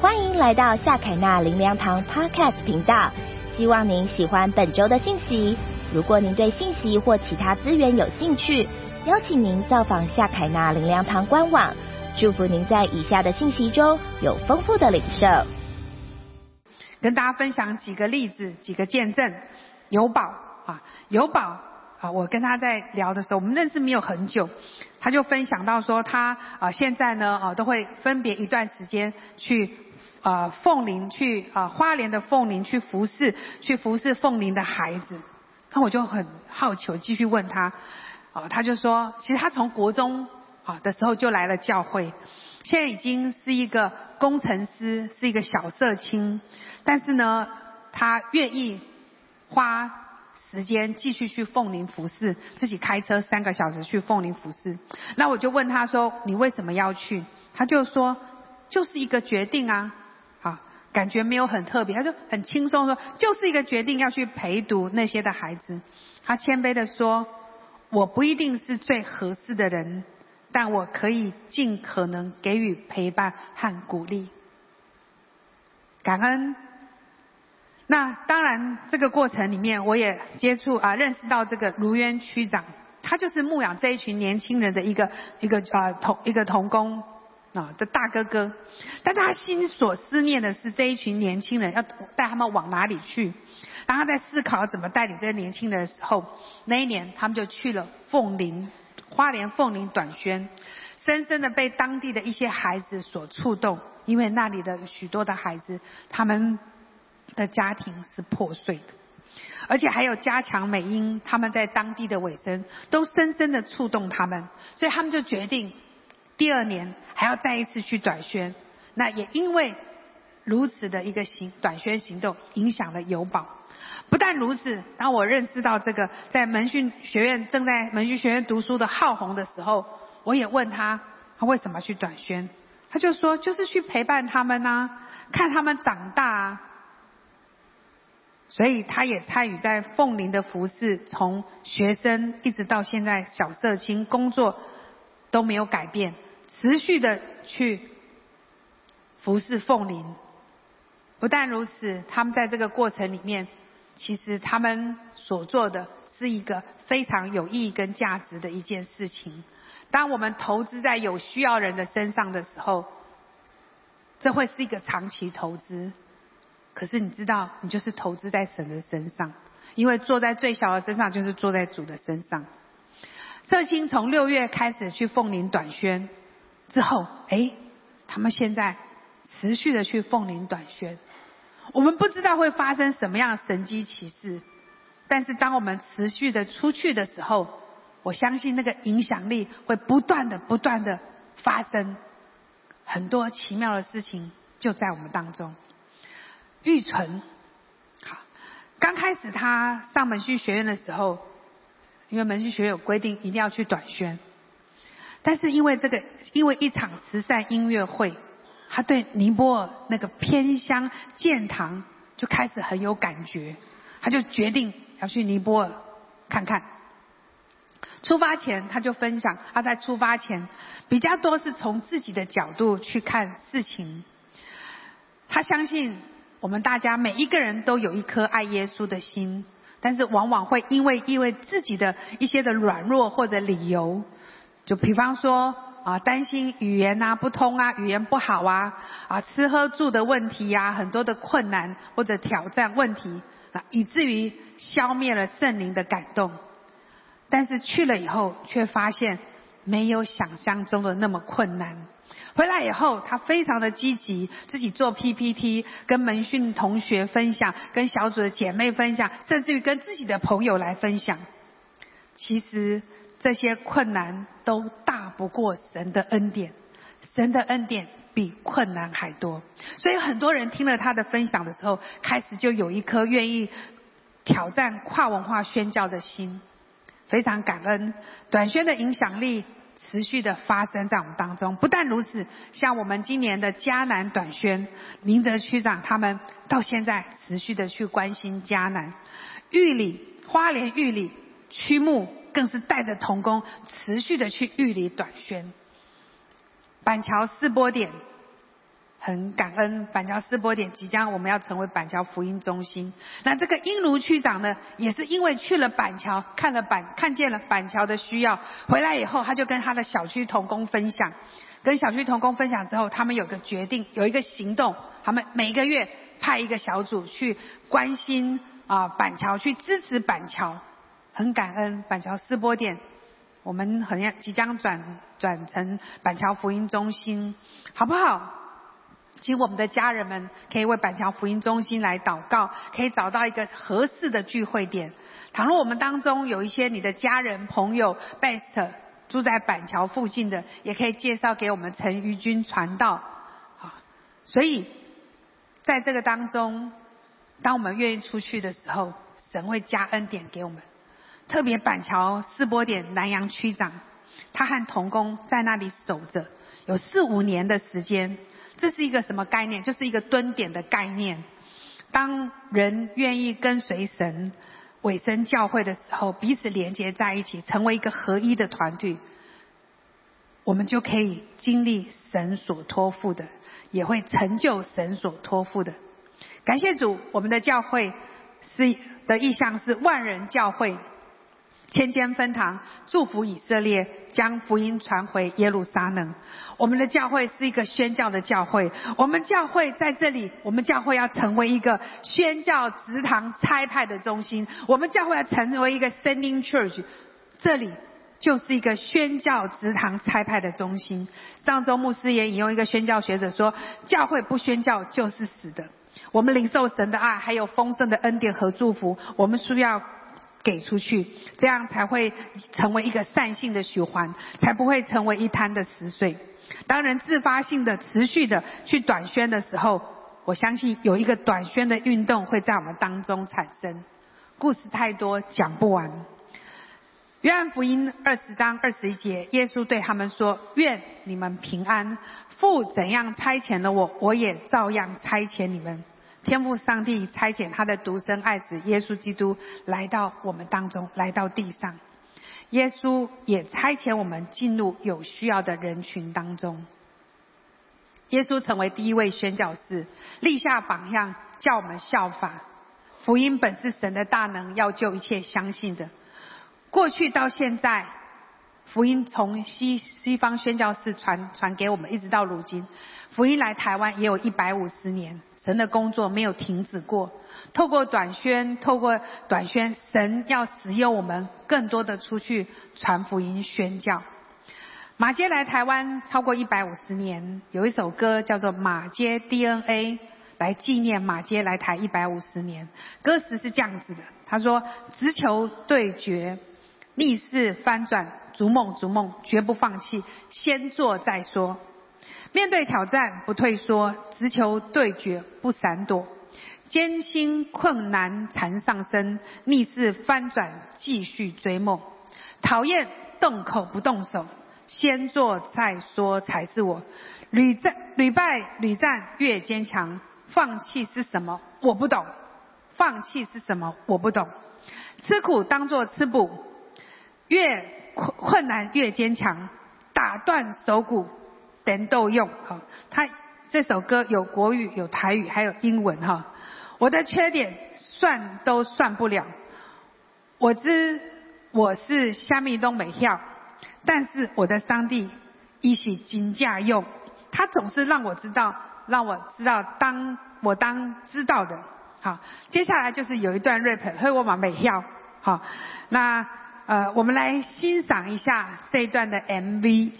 欢迎来到夏凯纳林良堂 Podcast 频道，希望您喜欢本周的信息。如果您对信息或其他资源有兴趣，邀请您造访夏凯纳林良堂官网。祝福您在以下的信息中有丰富的领受。跟大家分享几个例子，几个见证。有宝啊，有宝啊，我跟他在聊的时候，我们认识没有很久。他就分享到说，他啊现在呢啊都会分别一段时间去啊凤林去啊花莲的凤林去服侍，去服侍凤林的孩子。那我就很好奇，继续问他，啊他就说，其实他从国中啊的时候就来了教会，现在已经是一个工程师，是一个小社青，但是呢他愿意花。时间继续去凤林服侍，自己开车三个小时去凤林服侍。那我就问他说：“你为什么要去？”他就说：“就是一个决定，啊，感觉没有很特别。”他就很轻松说：“就是一个决定要去陪读那些的孩子。”他谦卑的说：“我不一定是最合适的人，但我可以尽可能给予陪伴和鼓励。”感恩。那当然，这个过程里面，我也接触啊，认识到这个卢渊区长，他就是牧养这一群年轻人的一个一个啊同一个同工啊的大哥哥，但他心所思念的是这一群年轻人要带他们往哪里去。当他在思考怎么带领这些年轻人的时候，那一年他们就去了凤林花莲凤林短宣，深深的被当地的一些孩子所触动，因为那里的许多的孩子，他们。的家庭是破碎的，而且还有加强美英他们在当地的尾声，都深深的触动他们，所以他们就决定第二年还要再一次去短宣。那也因为如此的一个行短宣行动，影响了友宝。不但如此，当我认识到这个在门训学院正在门训学院读书的浩宏的时候，我也问他，他为什么去短宣？他就说，就是去陪伴他们呐，看他们长大。啊。所以他也参与在凤林的服饰，从学生一直到现在小社青工作都没有改变，持续的去服侍凤林。不但如此，他们在这个过程里面，其实他们所做的是一个非常有意义跟价值的一件事情。当我们投资在有需要人的身上的时候，这会是一个长期投资。可是你知道，你就是投资在神的身上，因为坐在最小的身上，就是坐在主的身上。社青从六月开始去凤林短宣，之后，哎，他们现在持续的去凤林短宣。我们不知道会发生什么样的神机奇事，但是当我们持续的出去的时候，我相信那个影响力会不断的、不断的发生，很多奇妙的事情就在我们当中。玉纯，好，刚开始他上门训学院的时候，因为门训学院有规定，一定要去短宣。但是因为这个，因为一场慈善音乐会，他对尼泊尔那个偏乡建堂就开始很有感觉，他就决定要去尼泊尔看看。出发前他就分享，他在出发前比较多是从自己的角度去看事情，他相信。我们大家每一个人都有一颗爱耶稣的心，但是往往会因为因为自己的一些的软弱或者理由，就比方说啊担心语言啊不通啊语言不好啊啊吃喝住的问题呀很多的困难或者挑战问题啊以至于消灭了圣灵的感动，但是去了以后却发现没有想象中的那么困难。回来以后，他非常的积极，自己做 PPT，跟门训同学分享，跟小组的姐妹分享，甚至于跟自己的朋友来分享。其实这些困难都大不过神的恩典，神的恩典比困难还多。所以很多人听了他的分享的时候，开始就有一颗愿意挑战跨文化宣教的心，非常感恩短宣的影响力。持续的发生在我们当中。不但如此，像我们今年的迦南短宣，明德区长他们到现在持续的去关心迦南，玉里花莲玉里区牧更是带着童工持续的去玉里短宣。板桥四波点，很感恩板桥世博点即将我们要成为板桥福音中心。那这个英卢区长呢，也是因为去了板桥，看了板看见了板桥的需要，回来以后他就跟他的小区童工分享，跟小区童工分享之后，他们有个决定，有一个行动，他们每个月派一个小组去关心啊板桥，去支持板桥，很感恩板桥世博点，我们很要即将转转成板桥福音中心，好不好？请我们的家人们可以为板桥福音中心来祷告，可以找到一个合适的聚会点。倘若我们当中有一些你的家人朋友，best 住在板桥附近的，也可以介绍给我们陈于君传道。啊，所以在这个当中，当我们愿意出去的时候，神会加恩典给我们。特别板桥四波点南洋区长，他和童工在那里守着，有四五年的时间。这是一个什么概念？就是一个蹲点的概念。当人愿意跟随神、委身教会的时候，彼此连接在一起，成为一个合一的团队，我们就可以经历神所托付的，也会成就神所托付的。感谢主，我们的教会是的意向是万人教会。千间分堂，祝福以色列，将福音传回耶路撒冷。我们的教会是一个宣教的教会。我们教会在这里，我们教会要成为一个宣教职堂差派的中心。我们教会要成为一个 Sending Church，这里就是一个宣教职堂差派的中心。上周牧师也引用一个宣教学者说：“教会不宣教就是死的。”我们领受神的爱，还有丰盛的恩典和祝福，我们需要。给出去，这样才会成为一个善性的循环，才不会成为一滩的死水。当人自发性的、持续的去短宣的时候，我相信有一个短宣的运动会在我们当中产生。故事太多，讲不完。约翰福音二十章二十一节，耶稣对他们说：“愿你们平安。父怎样差遣了我，我也照样差遣你们。”天父上帝差遣他的独生爱子耶稣基督来到我们当中，来到地上。耶稣也差遣我们进入有需要的人群当中。耶稣成为第一位宣教士，立下榜样，叫我们效法。福音本是神的大能，要救一切相信的。过去到现在，福音从西西方宣教士传传给我们，一直到如今，福音来台湾也有一百五十年。神的工作没有停止过，透过短宣，透过短宣，神要使用我们更多的出去传福音宣教。马街来台湾超过一百五十年，有一首歌叫做《马街 DNA》，来纪念马街来台一百五十年。歌词是这样子的，他说：“直球对决，逆势翻转，逐梦逐梦，绝不放弃，先做再说。”面对挑战不退缩，直求对决不闪躲，艰辛困难缠上身，逆势翻转继续追梦。讨厌动口不动手，先做再说才是我。屡战屡败屡战越坚强，放弃是什么？我不懂。放弃是什么？我不懂。吃苦当作吃补，越困困难越坚强，打断手骨。人都用哈，他这首歌有国语、有台语，还有英文哈。我的缺点算都算不了，我知我是虾米东北跳，但是我的上帝一起金价用，他总是让我知道，让我知道当我当知道的。好，接下来就是有一段 rap，会我往北跳。好，那呃，我们来欣赏一下这一段的 MV。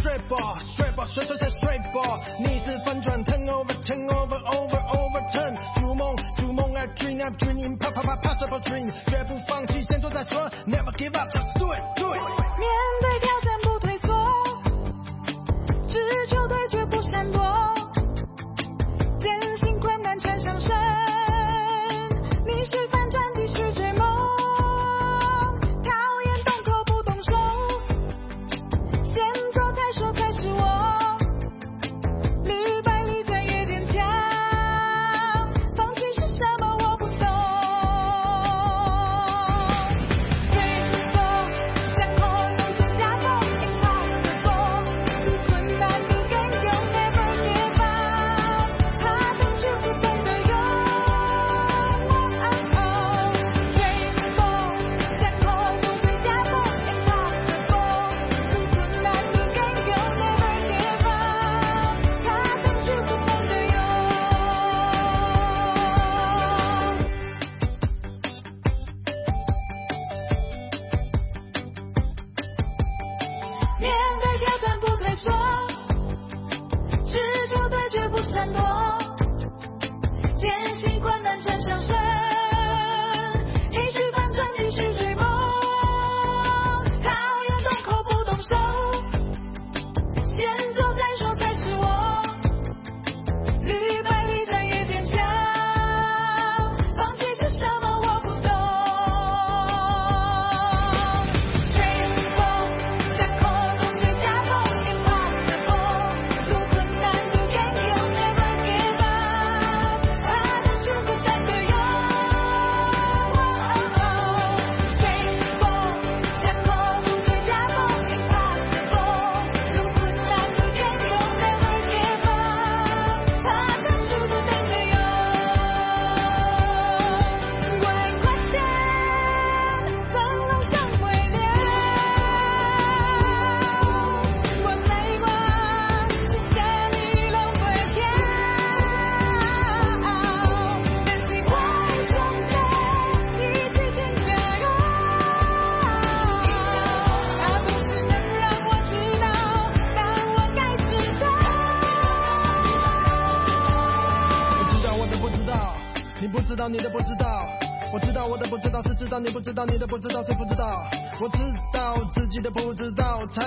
straight ball, straight ball，甩甩甩波逆势翻转 turn over turn over over over turn，逐梦逐梦 I dream I dream，啪啪啪啪这波 dream，绝不放弃，先做再说，never give up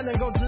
能够知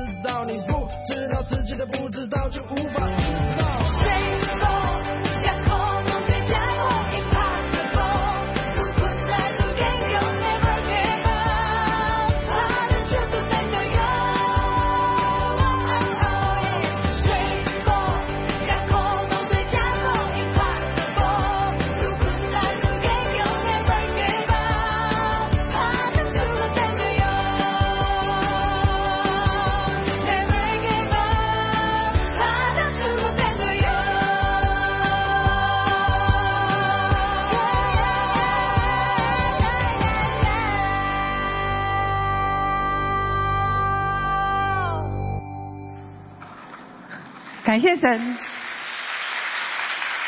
谢神。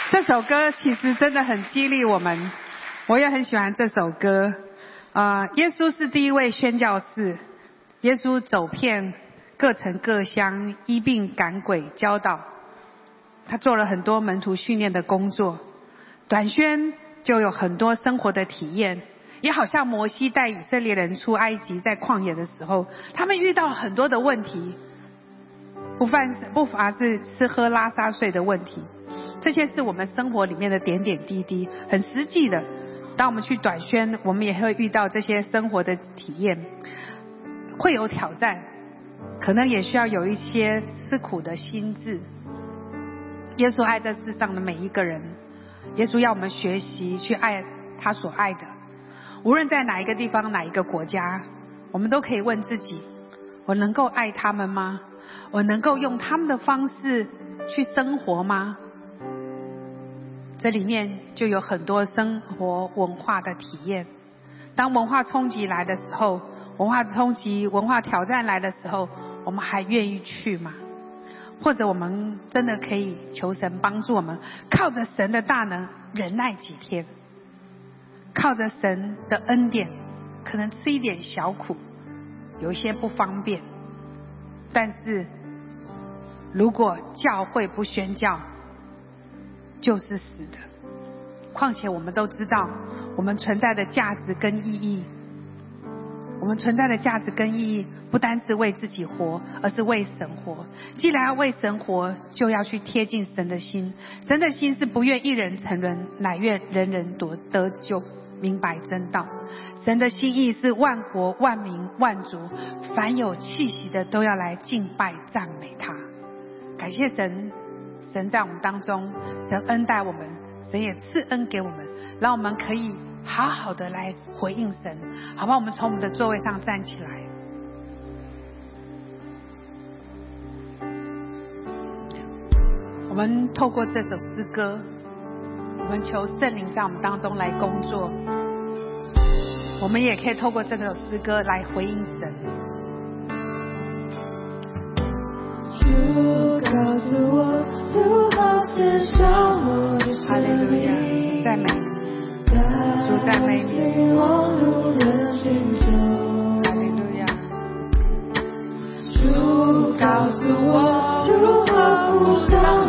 这首歌其实真的很激励我们，我也很喜欢这首歌。啊、耶稣是第一位宣教士，耶稣走遍各城各乡，医病赶鬼，教导。他做了很多门徒训练的工作，短宣就有很多生活的体验，也好像摩西带以色列人出埃及，在旷野的时候，他们遇到很多的问题，不犯不乏是吃喝拉撒睡的问题，这些是我们生活里面的点点滴滴，很实际的。当我们去短宣，我们也会遇到这些生活的体验，会有挑战，可能也需要有一些吃苦的心智。耶稣爱这世上的每一个人，耶稣要我们学习去爱他所爱的，无论在哪一个地方、哪一个国家，我们都可以问自己：我能够爱他们吗？我能够用他们的方式去生活吗？这里面就有很多生活文化的体验。当文化冲击来的时候，文化冲击、文化挑战来的时候，我们还愿意去吗？或者我们真的可以求神帮助我们，靠着神的大能忍耐几天，靠着神的恩典，可能吃一点小苦，有一些不方便，但是如果教会不宣教，就是死的。况且我们都知道，我们存在的价值跟意义。我们存在的价值跟意义，不单是为自己活，而是为神活。既然要为神活，就要去贴近神的心。神的心是不愿一人沉沦，乃愿人人得得救，明白真道。神的心意是万国、万民、万族，凡有气息的都要来敬拜、赞美他。感谢神，神在我们当中，神恩待我们，神也赐恩给我们，让我们可以好好的来回应神，好吧？我们从我们的座位上站起来。我们透过这首诗歌，们求圣灵在我们当中来工作。我们也可以透过这首诗歌来回应神。主告诉我如何献上我的哈利路亚，生命主赞美你，主赞美你。哈利路亚。主告诉我如何扶上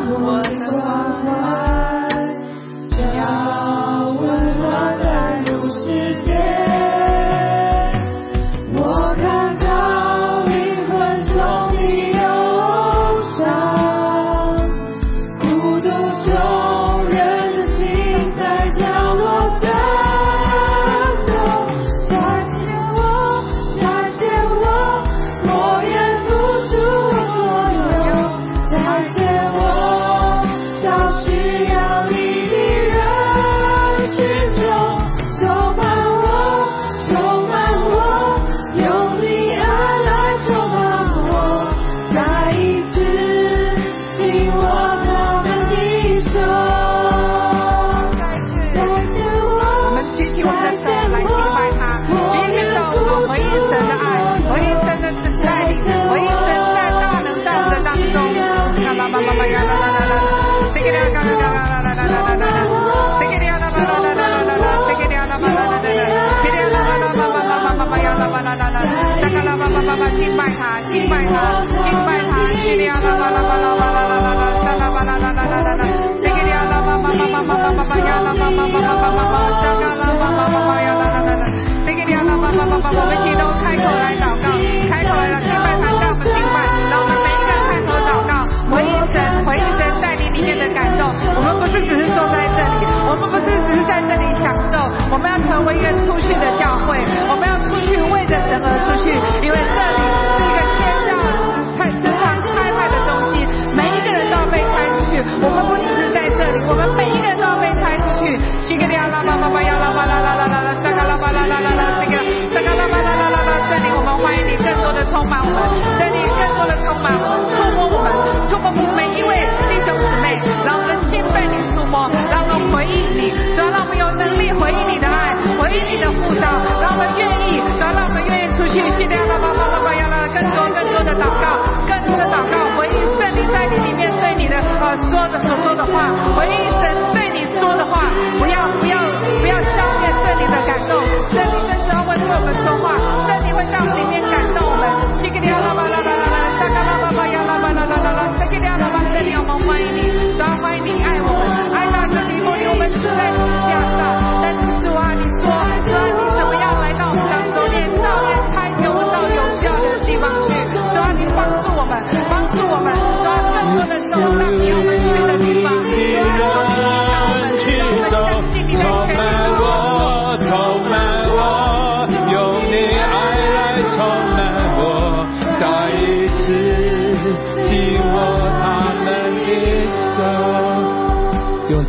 你的护照让我们愿意让让我们愿意出去训练让让让让让更多更多的祷告更多的祷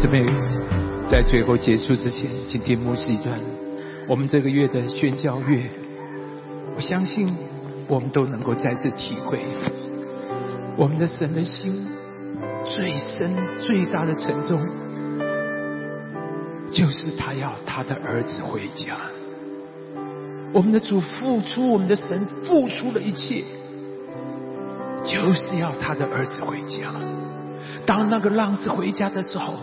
手。弟兄姊妹，在最后结束之前，请听牧师一段我们这个月的宣教月，我相信我们都能够再次体会我们的神的心最深最大的沉重。就是他要他的儿子回家。我们的主付出，我们的神付出了一切，就是要他的儿子回家。当那个浪子回家的时候，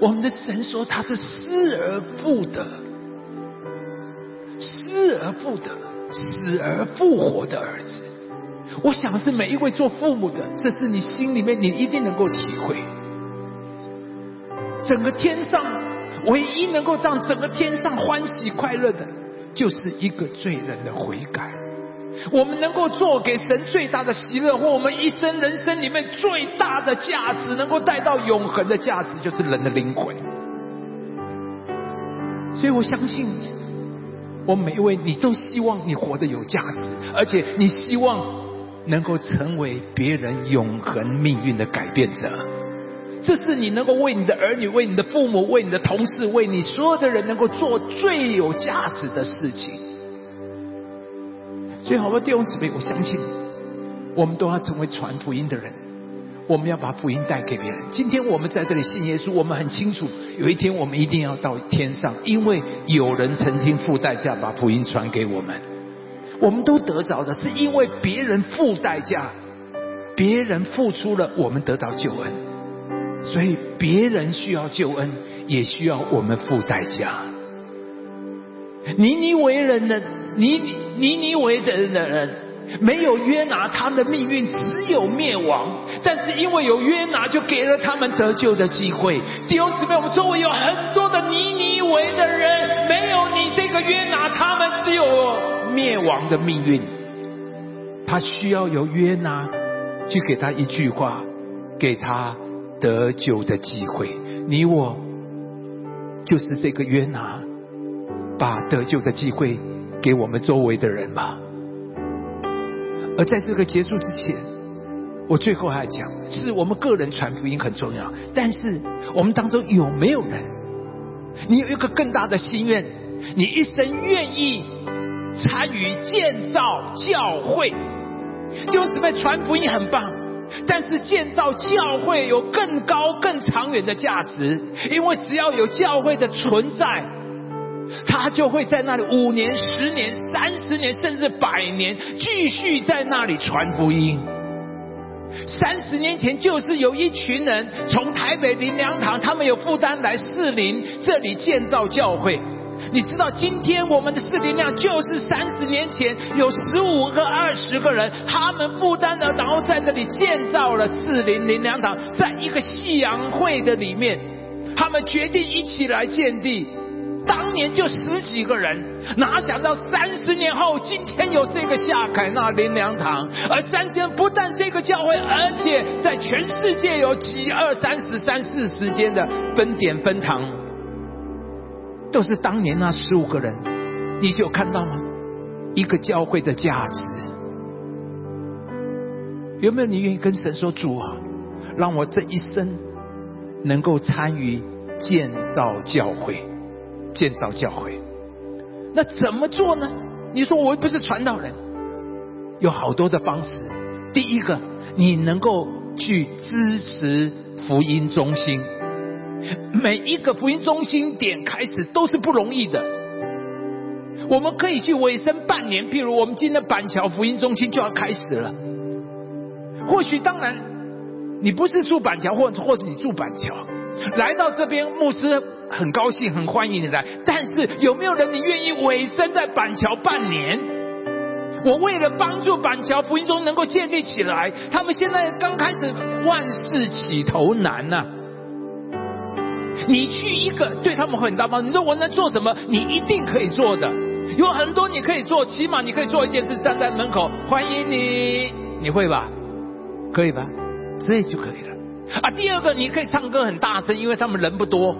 我们的神说他是失而复得，失而复得，死而复活的儿子。我想是每一位做父母的，这是你心里面你一定能够体会。整个天上唯一能够让整个天上欢喜快乐的，就是一个罪人的悔改。我们能够做给神最大的喜乐，或我们一生人生里面最大的价值，能够带到永恒的价值，就是人的灵魂。所以我相信，我每一位你都希望你活得有价值，而且你希望能够成为别人永恒命运的改变者。这是你能够为你的儿女、为你的父母、为你的同事、为你所有的人能够做最有价值的事情。所以，好多弟兄姊妹，我相信我们都要成为传福音的人。我们要把福音带给别人。今天我们在这里信耶稣，我们很清楚，有一天我们一定要到天上，因为有人曾经付代价把福音传给我们。我们都得着的，是因为别人付代价，别人付出了，我们得到救恩。所以别人需要救恩，也需要我们付代价。你你为人的尼尼尼为的人，没有约拿，他们的命运只有灭亡。但是因为有约拿，就给了他们得救的机会。弟兄姊妹，我们周围有很多的尼尼为的人，没有你这个约拿，他们只有灭亡的命运。他需要有约拿去给他一句话，给他得救的机会。你我就是这个约拿，把得救的机会给我们周围的人吧。而在这个结束之前，我最后还讲，是我们个人传福音很重要，但是我们当中有没有人，你有一个更大的心愿，你一生愿意参与建造教会？弟兄姊妹，传福音很棒，但是建造教会有更高、更长远的价值，因为只要有教会的存在，他就会在那里五年、十年、三十年，甚至百年，继续在那里传福音。三十年前，就是有一群人从台北林良堂，他们有负担来士林这里建造教会。你知道今天我们的四灵量就是三十年前有十五个、二十个人，他们负担了，然后在这里建造了四灵灵粮堂，在一个夕阳会的里面，他们决定一起来建地。当年就十几个人，哪想到三十年后，今天有这个夏凯纳灵粮堂，而三十年不但这个教会，而且在全世界有几二三十、三四十间的分点分堂，都是当年那十五个人，你就有看到吗？一个教会的价值，有没有你愿意跟神说主啊，让我这一生能够参与建造教会？建造教会，那怎么做呢？你说我又不是传道人，有好多的方式。第一个，你能够去支持福音中心，每一个福音中心点开始都是不容易的。我们可以去尾声半年，譬如我们今天板桥福音中心就要开始了。或许当然，你不是住板桥，或或者你住板桥，来到这边牧师。很高兴，很欢迎你来。但是有没有人你愿意委身在板桥半年？我为了帮助板桥福音中能够建立起来，他们现在刚开始，万事起头难呐、你去一个对他们很大帮助。你说我能做什么？你一定可以做的，有很多你可以做，起码你可以做一件事，站在门口欢迎你，你会吧？可以吧？这就可以了。啊，第二个你可以唱歌很大声，因为他们人不多。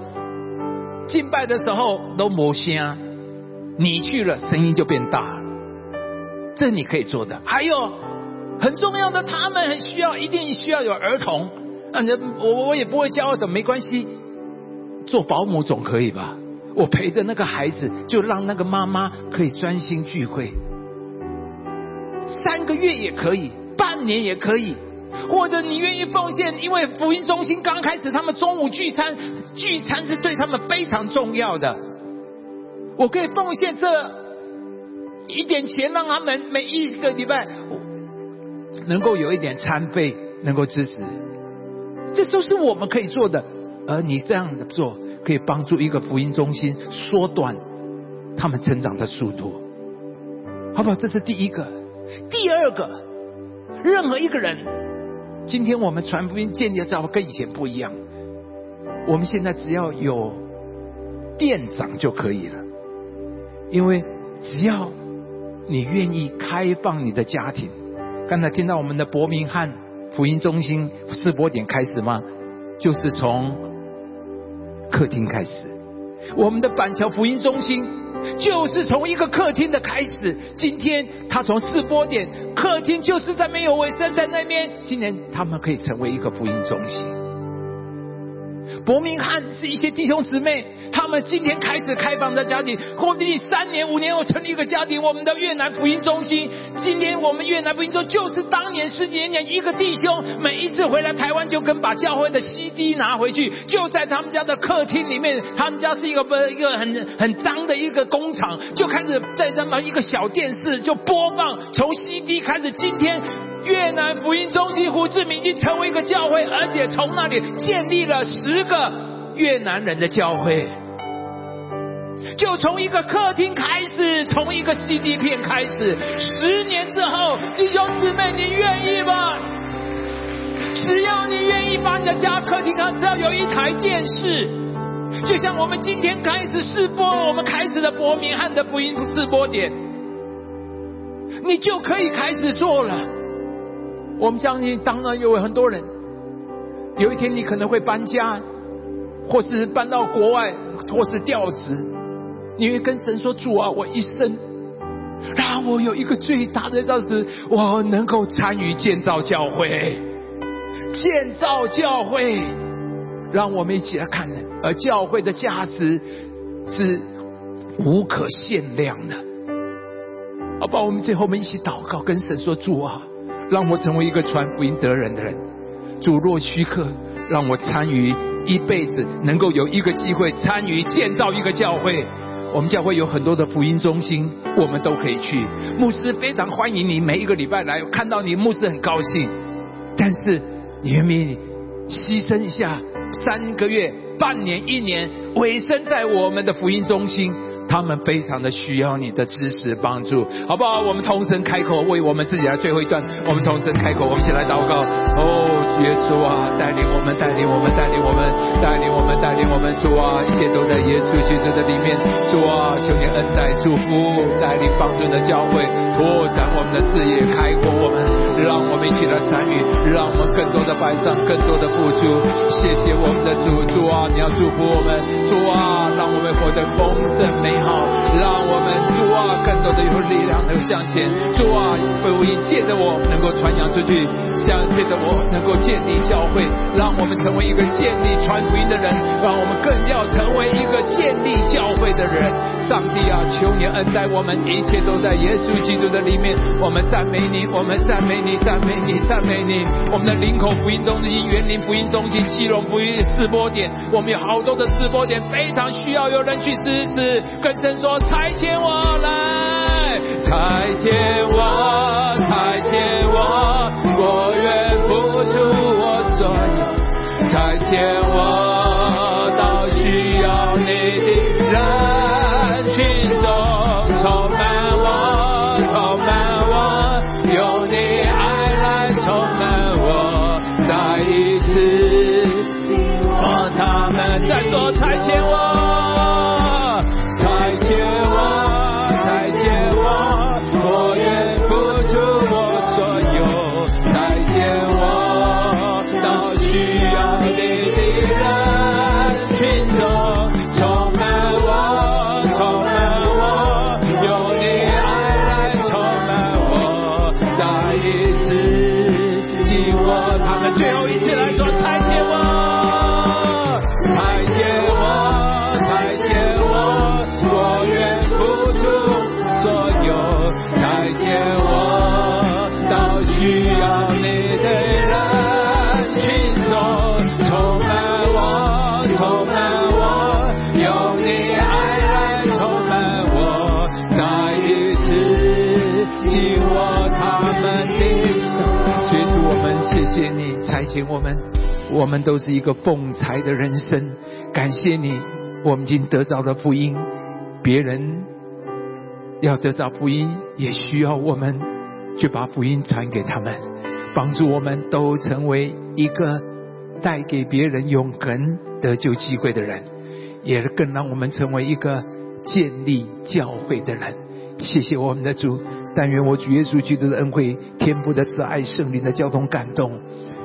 敬拜的时候都磨啊，你去了声音就变大了，这你可以做的。还有很重要的，他们很需要，一定需要有儿童。啊，我我也不会教的，没关系，做保姆总可以吧？我陪着那个孩子，就让那个妈妈可以专心聚会，三个月也可以，半年也可以。或者你愿意奉献，因为福音中心刚开始，他们中午聚餐，聚餐是对他们非常重要的。我可以奉献这一点钱，让他们每一个礼拜能够有一点餐费，能够支持。这都是我们可以做的，而你这样的做，可以帮助一个福音中心缩短他们成长的速度，好不好？这是第一个。第二个，任何一个人。今天我们传福音建立的教会跟以前不一样，我们现在只要有店长就可以了，因为只要你愿意开放你的家庭。刚才听到我们的伯明翰福音中心试播点开始吗？就是从客厅开始，我们的板桥福音中心。就是从一个客厅的开始，今天他从试播点客厅就是在没有卫生在那边，今天他们可以成为一个福音中心。伯明翰是一些弟兄姊妹，他们今天开始开放的家庭，或者你三年五年后成立一个家庭。我们的越南福音中心，今天我们越南福音中就是当年十几年前一个弟兄，每一次回来台湾就跟把教会的 CD 拿回去，就在他们家的客厅里面，他们家是一个不一个很很脏的一个工厂，就开始在这么一个小电视就播放，从 CD 开始，今天。越南福音中心胡志明已经成为一个教会，而且从那里建立了十个越南人的教会。就从一个客厅开始，从一个 CD 片开始，十年之后，弟兄姊妹，你愿意吗？只要你愿意把你的家客厅看，只要有一台电视，就像我们今天开始试播，我们开始的伯明翰的福音试播点，你就可以开始做了。我们相信，当然有很多人，有一天你可能会搬家，或是搬到国外，或是调职，你会跟神说：“主啊，我一生让我有一个最大的价值，我能够参与建造教会，建造教会，让我们一起来看，而教会的价值是无可限量的。”好吧，我们最后我们一起祷告，跟神说：“主啊。”让我成为一个传福音得人的人。主若许可，让我参与一辈子，能够有一个机会参与建造一个教会。我们教会有很多的福音中心，我们都可以去。牧师非常欢迎你每一个礼拜来，看到你牧师很高兴。但是你愿不愿意牺牲一下三个月、半年、一年，委身在我们的福音中心？他们非常的需要你的支持帮助，好不好？我们同声开口，为我们自己来最后一段，我们同声开口，我们一起来祷告。哦，耶稣啊，带领我们，带领我们，带领我们，带领我们，带领我们，主啊，一切都在耶稣基督的里面。主啊，求你恩待、祝福、带领、帮助的教会，拓展我们的视野，开阔我们，让我们一起来参与，让我们更多的摆上，更多的付出。谢谢我们的主，主啊，你要祝福我们，主啊，让我们活得丰盛美好，让我们啊，更多的有力量能够向前。主啊，福音借着我能够传扬出去，像借着我能够建立教会，让我们成为一个建立传福音的人，让我们更要成为一个建立教会的人。上帝啊，求你恩待我们，一切都在耶稣基督的里面。我们赞美你，我们赞美你，赞美你，赞美你。我们的林口福音中心、园林福音中心、基隆福音试播点，我们有好多的试播点，非常需要有人去支持。跟神说：拆迁我来，再见我再见。我们都是一个奉财的人生，感谢你，我们已经得着了福音，别人要得到福音，也需要我们去把福音传给他们，帮助我们都成为一个带给别人永恒得救机会的人，也更让我们成为一个建立教会的人。谢谢我们的主，但愿我主耶稣基督的恩惠、天父的慈爱、圣灵的交通感动，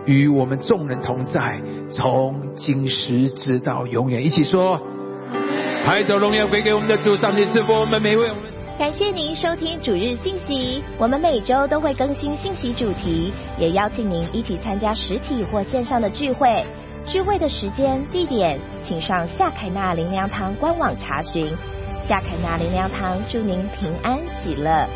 与我们众人同在，从今时直到永远。一起说：拍手荣耀归给我们的主，上帝赐福我们每一位。感谢您收听主日信息，我们每周都会更新信息主题，也邀请您一起参加实体或线上的聚会。聚会的时间、地点，请上夏凯纳灵粮堂官网查询。夏凯纳灵粮堂祝您平安喜乐。